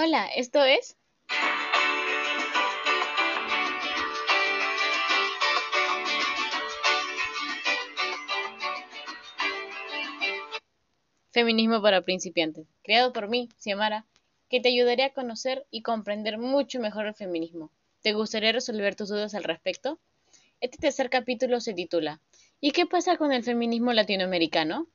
Hola, esto es... Feminismo para principiantes, creado por mí, Xiomara, que te ayudaré a conocer y comprender mucho mejor el feminismo. ¿Te gustaría resolver tus dudas al respecto? Este tercer capítulo se titula ¿Y qué pasa con el feminismo latinoamericano?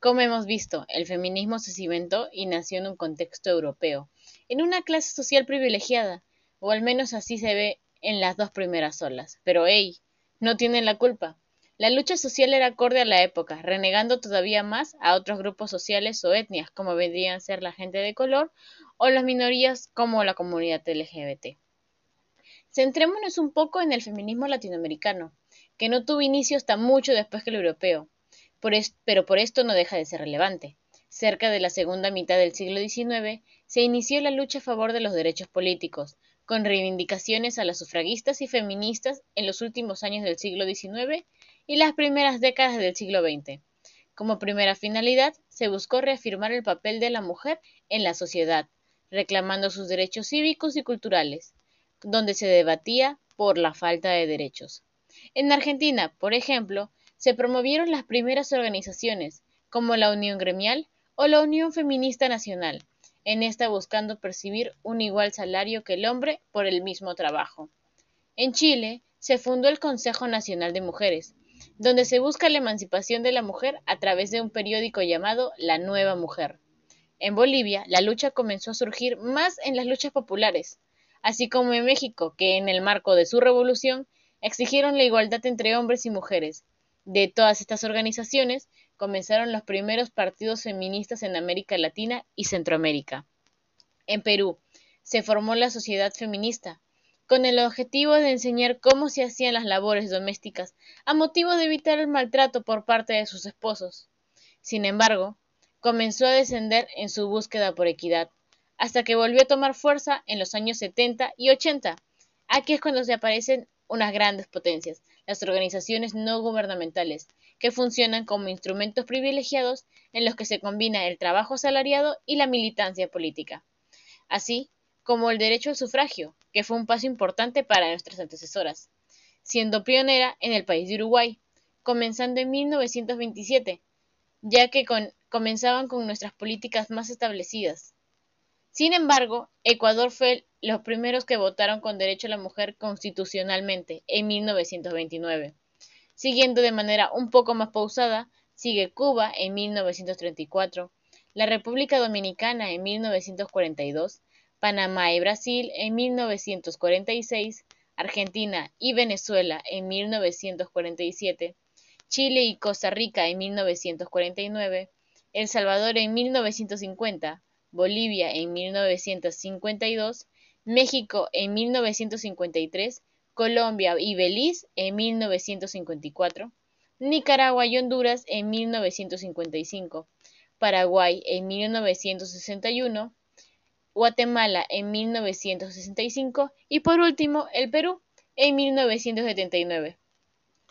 Como hemos visto, el feminismo se cimentó y nació en un contexto europeo, en una clase social privilegiada, o al menos así se ve en las dos primeras olas. Pero hey, no tienen la culpa. La lucha social era acorde a la época, renegando todavía más a otros grupos sociales o etnias, como vendrían a ser la gente de color o las minorías como la comunidad LGBT. Centrémonos un poco en el feminismo latinoamericano, que no tuvo inicio hasta mucho después que el europeo, pero por esto no deja de ser relevante. Cerca de la segunda mitad del siglo XIX se inició la lucha a favor de los derechos políticos, con reivindicaciones a las sufragistas y feministas en los últimos años del siglo XIX y las primeras décadas del siglo XX. Como primera finalidad, se buscó reafirmar el papel de la mujer en la sociedad, reclamando sus derechos cívicos y culturales, donde se debatía por la falta de derechos. En Argentina, por ejemplo, se promovieron las primeras organizaciones, como la Unión Gremial o la Unión Feminista Nacional, en esta buscando percibir un igual salario que el hombre por el mismo trabajo. En Chile se fundó el Consejo Nacional de Mujeres, donde se busca la emancipación de la mujer a través de un periódico llamado La Nueva Mujer. En Bolivia, la lucha comenzó a surgir más en las luchas populares, así como en México, que en el marco de su revolución exigieron la igualdad entre hombres y mujeres. De todas estas organizaciones comenzaron los primeros partidos feministas en América Latina y Centroamérica. En Perú se formó la Sociedad Feminista, con el objetivo de enseñar cómo se hacían las labores domésticas, a motivo de evitar el maltrato por parte de sus esposos. Sin embargo, comenzó a descender en su búsqueda por equidad, hasta que volvió a tomar fuerza en los años 70 y 80. Aquí es cuando se aparecen unas grandes potencias, las organizaciones no gubernamentales, que funcionan como instrumentos privilegiados en los que se combina el trabajo asalariado y la militancia política. Así, como el derecho al sufragio, que fue un paso importante para nuestras antecesoras, siendo pionera en el país de Uruguay, comenzando en 1927, ya que comenzaban con nuestras políticas más establecidas. Sin embargo, Ecuador fue los primeros que votaron con derecho a la mujer constitucionalmente en 1929. Siguiendo de manera un poco más pausada, sigue Cuba en 1934, la República Dominicana en 1942, Panamá y Brasil en 1946, Argentina y Venezuela en 1947, Chile y Costa Rica en 1949, El Salvador en 1950, Bolivia en 1952, México en 1953, Colombia y Belice en 1954, Nicaragua y Honduras en 1955, Paraguay en 1961, Guatemala en 1965 y por último el Perú en 1979.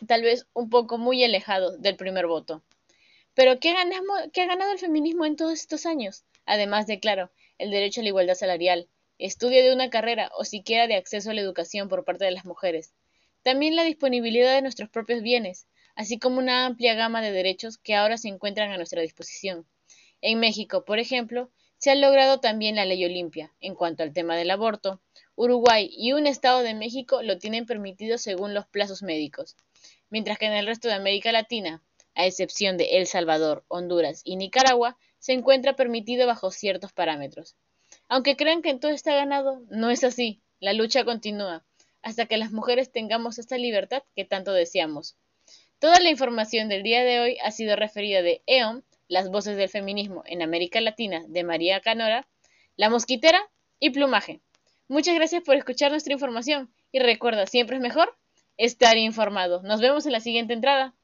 Tal vez un poco muy alejado del primer voto. Pero ¿qué, ¿qué ha ganado el feminismo en todos estos años? Además de, claro, el derecho a la igualdad salarial, estudio de una carrera o siquiera de acceso a la educación por parte de las mujeres. También la disponibilidad de nuestros propios bienes, así como una amplia gama de derechos que ahora se encuentran a nuestra disposición. En México, por ejemplo, se ha logrado también la ley Olimpia en cuanto al tema del aborto. Uruguay y un estado de México lo tienen permitido según los plazos médicos, mientras que en el resto de América Latina, a excepción de El Salvador, Honduras y Nicaragua, se encuentra permitido bajo ciertos parámetros. Aunque crean que todo está ganado, no es así. La lucha continúa hasta que las mujeres tengamos esta libertad que tanto deseamos. Toda la información del día de hoy ha sido referida de E.ON las voces del feminismo en América Latina de María Canora, La Mosquitera y Plumaje. Muchas gracias por escuchar nuestra información y recuerda, siempre es mejor estar informado. Nos vemos en la siguiente entrada.